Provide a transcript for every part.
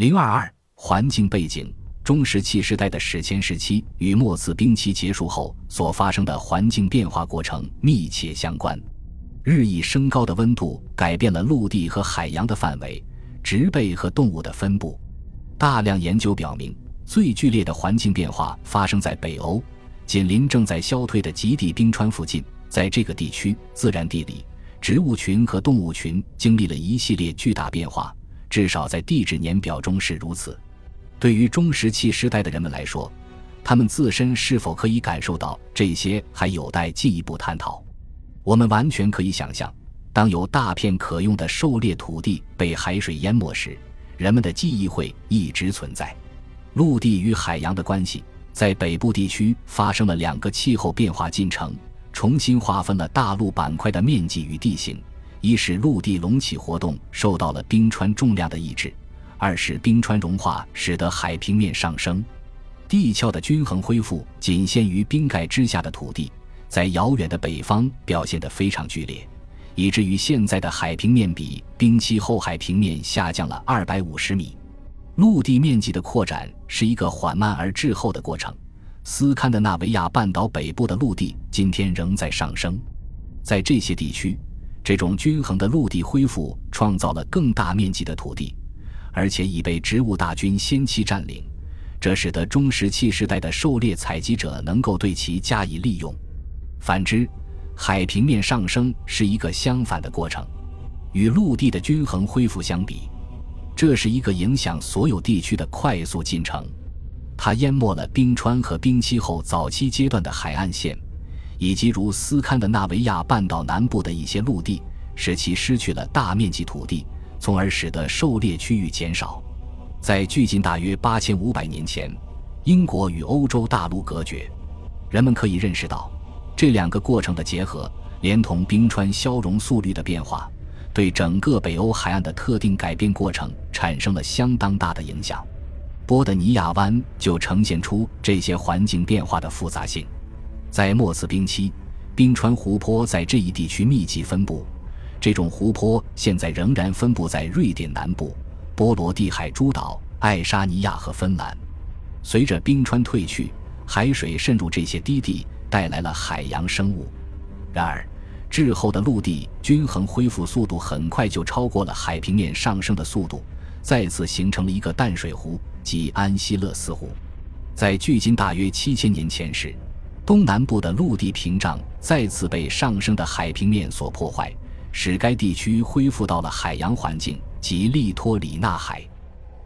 零二二环境背景：中石器时代的史前时期与末次冰期结束后所发生的环境变化过程密切相关。日益升高的温度改变了陆地和海洋的范围、植被和动物的分布。大量研究表明，最剧烈的环境变化发生在北欧，紧邻正在消退的极地冰川附近。在这个地区，自然地理、植物群和动物群经历了一系列巨大变化。至少在地质年表中是如此。对于中石器时代的人们来说，他们自身是否可以感受到这些，还有待进一步探讨。我们完全可以想象，当有大片可用的狩猎土地被海水淹没时，人们的记忆会一直存在。陆地与海洋的关系，在北部地区发生了两个气候变化进程，重新划分了大陆板块的面积与地形。一是陆地隆起活动受到了冰川重量的抑制，二是冰川融化使得海平面上升。地壳的均衡恢复仅限于冰盖之下的土地，在遥远的北方表现得非常剧烈，以至于现在的海平面比冰期后海平面下降了二百五十米。陆地面积的扩展是一个缓慢而滞后的过程。斯堪的纳维亚半岛北部的陆地今天仍在上升，在这些地区。这种均衡的陆地恢复创造了更大面积的土地，而且已被植物大军先期占领，这使得中石器时代的狩猎采集者能够对其加以利用。反之，海平面上升是一个相反的过程，与陆地的均衡恢复相比，这是一个影响所有地区的快速进程，它淹没了冰川和冰期后早期阶段的海岸线。以及如斯堪的纳维亚半岛南部的一些陆地，使其失去了大面积土地，从而使得狩猎区域减少。在距今大约八千五百年前，英国与欧洲大陆隔绝。人们可以认识到，这两个过程的结合，连同冰川消融速率的变化，对整个北欧海岸的特定改变过程产生了相当大的影响。波德尼亚湾就呈现出这些环境变化的复杂性。在末次冰期，冰川湖泊在这一地区密集分布。这种湖泊现在仍然分布在瑞典南部、波罗的海诸岛、爱沙尼亚和芬兰。随着冰川退去，海水渗入这些低地，带来了海洋生物。然而，滞后的陆地均衡恢复速度很快就超过了海平面上升的速度，再次形成了一个淡水湖，即安希勒斯湖。在距今大约七千年前时。东南部的陆地屏障再次被上升的海平面所破坏，使该地区恢复到了海洋环境及利托里纳海。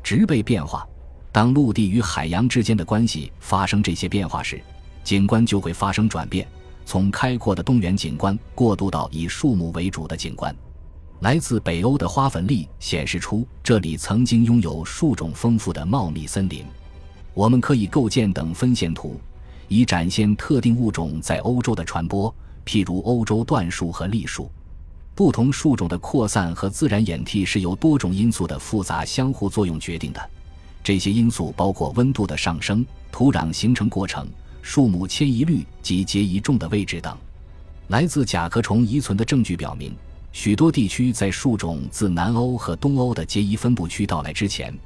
植被变化，当陆地与海洋之间的关系发生这些变化时，景观就会发生转变，从开阔的东原景观过渡到以树木为主的景观。来自北欧的花粉粒显示出这里曾经拥有树种丰富的茂密森林。我们可以构建等分线图。以展现特定物种在欧洲的传播，譬如欧洲椴树和栗树。不同树种的扩散和自然演替是由多种因素的复杂相互作用决定的。这些因素包括温度的上升、土壤形成过程、树木迁移率及结移重的位置等。来自甲壳虫遗存的证据表明，许多地区在树种自南欧和东欧的结移分布区到来之前，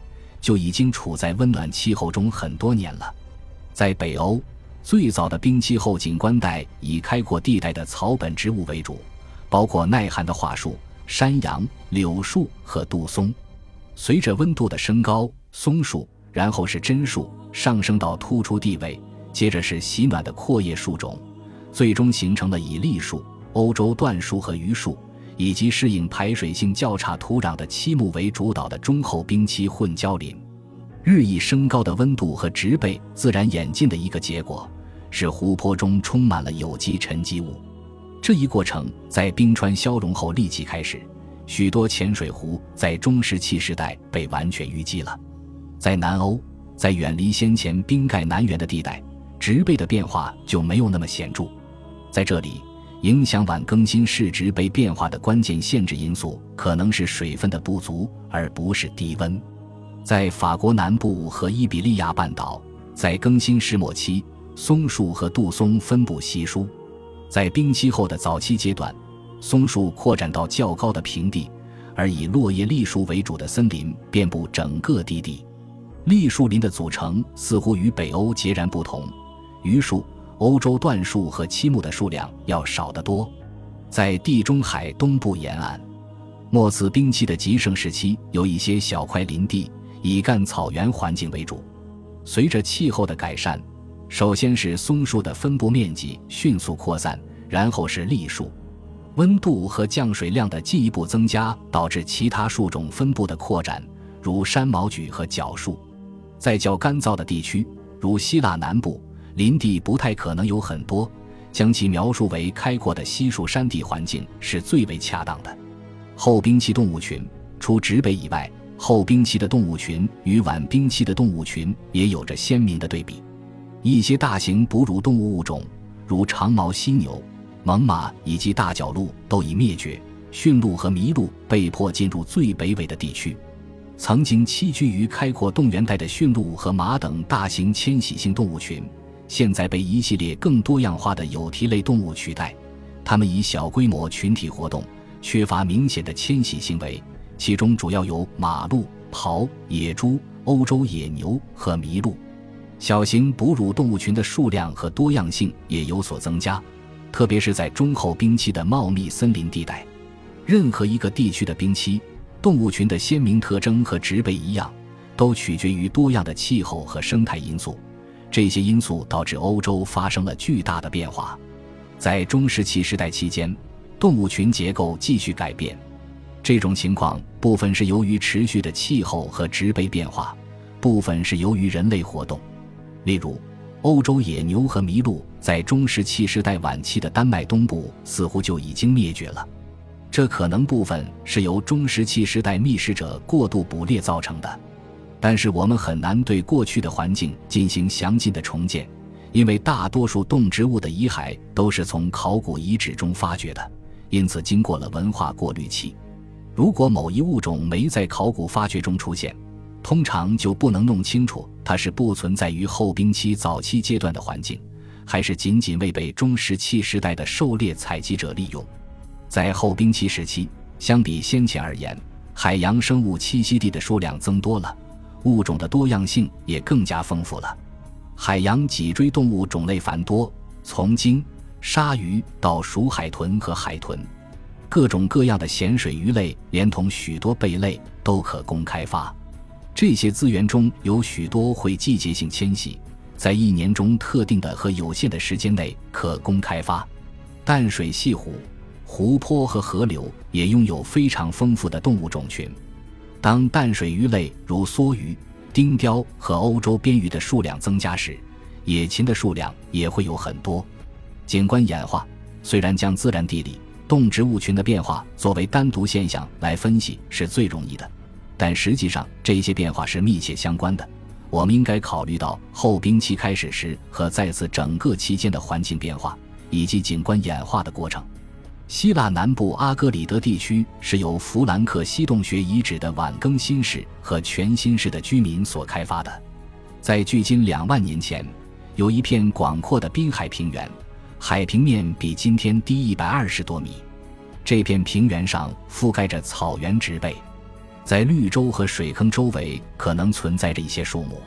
就已经处在温暖气候中很多年了。在北欧。最早的冰期后景观带以开阔地带的草本植物为主，包括耐寒的桦树、山杨、柳树和杜松。随着温度的升高，松树，然后是榛树，上升到突出地位，接着是喜暖的阔叶树种，最终形成了以栗树、欧洲椴树和榆树，以及适应排水性较差土壤的漆木为主导的中厚冰期混交林。日益升高的温度和植被自然演进的一个结果。是湖泊中充满了有机沉积物，这一过程在冰川消融后立即开始。许多浅水湖在中石器时代被完全淤积了。在南欧，在远离先前冰盖南缘的地带，植被的变化就没有那么显著。在这里，影响晚更新视植被变化的关键限制因素可能是水分的不足，而不是低温。在法国南部和伊比利亚半岛，在更新世末期。松树和杜松分布稀疏，在冰期后的早期阶段，松树扩展到较高的平地，而以落叶栎树为主的森林遍布整个低地。栎树林的组成似乎与北欧截然不同，榆树、欧洲椴树和漆木的数量要少得多。在地中海东部沿岸，末次冰期的极盛时期，有一些小块林地以干草原环境为主。随着气候的改善，首先是松树的分布面积迅速扩散，然后是栎树。温度和降水量的进一步增加，导致其他树种分布的扩展，如山毛榉和角树。在较干燥的地区，如希腊南部，林地不太可能有很多，将其描述为开阔的稀树山地环境是最为恰当的。后冰期动物群，除植被以外，后冰期的动物群与晚冰期的动物群也有着鲜明的对比。一些大型哺乳动物物种，如长毛犀牛。猛犸以及大角鹿都已灭绝，驯鹿和麋鹿被迫进入最北纬的地区。曾经栖居于开阔动原带的驯鹿和马等大型迁徙性动物群，现在被一系列更多样化的有蹄类动物取代。它们以小规模群体活动，缺乏明显的迁徙行为，其中主要有马鹿、狍、野猪、欧洲野牛和麋鹿。小型哺乳动物群的数量和多样性也有所增加。特别是在中后冰期的茂密森林地带，任何一个地区的冰期，动物群的鲜明特征和植被一样，都取决于多样的气候和生态因素。这些因素导致欧洲发生了巨大的变化。在中石器时代期间，动物群结构继续改变。这种情况部分是由于持续的气候和植被变化，部分是由于人类活动，例如。欧洲野牛和麋鹿在中石器时代晚期的丹麦东部似乎就已经灭绝了，这可能部分是由中石器时代觅食者过度捕猎造成的。但是我们很难对过去的环境进行详尽的重建，因为大多数动植物的遗骸都是从考古遗址中发掘的，因此经过了文化过滤器。如果某一物种没在考古发掘中出现，通常就不能弄清楚它是不存在于后冰期早期阶段的环境，还是仅仅未被中石器时代的狩猎采集者利用。在后冰期时期，相比先前而言，海洋生物栖息地的数量增多了，物种的多样性也更加丰富了。海洋脊椎动物种类繁多，从鲸、鲨鱼到鼠海豚和海豚，各种各样的咸水鱼类，连同许多贝类都可供开发。这些资源中有许多会季节性迁徙，在一年中特定的和有限的时间内可供开发。淡水溪湖、湖泊和河流也拥有非常丰富的动物种群。当淡水鱼类如梭鱼、丁鲷和欧洲边鱼的数量增加时，野禽的数量也会有很多。景观演化虽然将自然地理、动植物群的变化作为单独现象来分析是最容易的。但实际上，这些变化是密切相关的。我们应该考虑到后冰期开始时和在此整个期间的环境变化以及景观演化的过程。希腊南部阿戈里德地区是由弗兰克西洞穴遗址的晚更新世和全新世的居民所开发的。在距今两万年前，有一片广阔的滨海平原，海平面比今天低一百二十多米。这片平原上覆盖着草原植被。在绿洲和水坑周围可能存在着一些树木，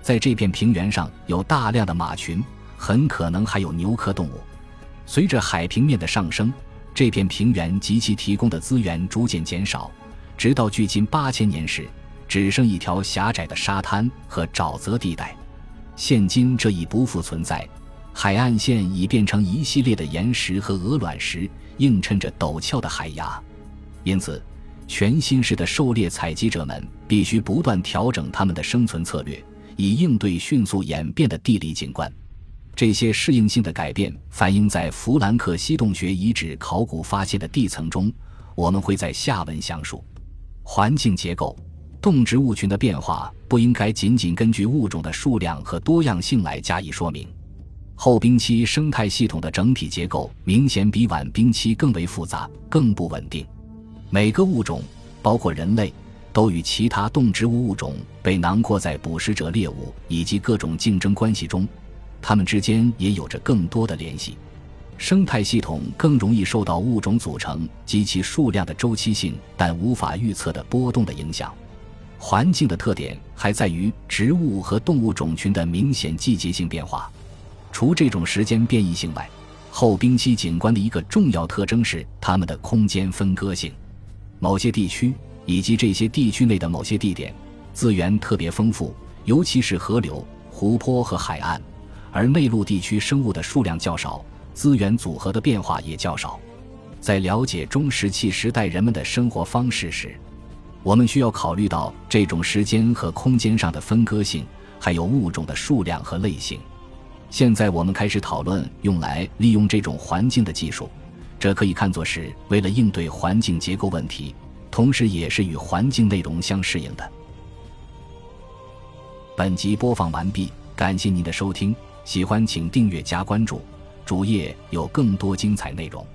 在这片平原上有大量的马群，很可能还有牛科动物。随着海平面的上升，这片平原及其提供的资源逐渐减少，直到距今八千年时，只剩一条狭窄的沙滩和沼泽地带。现今这已不复存在，海岸线已变成一系列的岩石和鹅卵石，映衬着陡峭的海崖。因此。全新式的狩猎采集者们必须不断调整他们的生存策略，以应对迅速演变的地理景观。这些适应性的改变反映在弗兰克西洞穴遗址考古发现的地层中。我们会在下文详述。环境结构、动植物群的变化不应该仅仅根据物种的数量和多样性来加以说明。后冰期生态系统的整体结构明显比晚冰期更为复杂、更不稳定。每个物种，包括人类，都与其他动植物物种被囊括在捕食者猎物以及各种竞争关系中，它们之间也有着更多的联系。生态系统更容易受到物种组成及其数量的周期性但无法预测的波动的影响。环境的特点还在于植物和动物种群的明显季节性变化。除这种时间变异性外，后冰期景观的一个重要特征是它们的空间分割性。某些地区以及这些地区内的某些地点资源特别丰富，尤其是河流、湖泊和海岸，而内陆地区生物的数量较少，资源组合的变化也较少。在了解中石器时代人们的生活方式时，我们需要考虑到这种时间和空间上的分割性，还有物种的数量和类型。现在我们开始讨论用来利用这种环境的技术，这可以看作是为了应对环境结构问题，同时也是与环境内容相适应的。本集播放完毕，感谢您的收听，喜欢请订阅加关注，主页有更多精彩内容。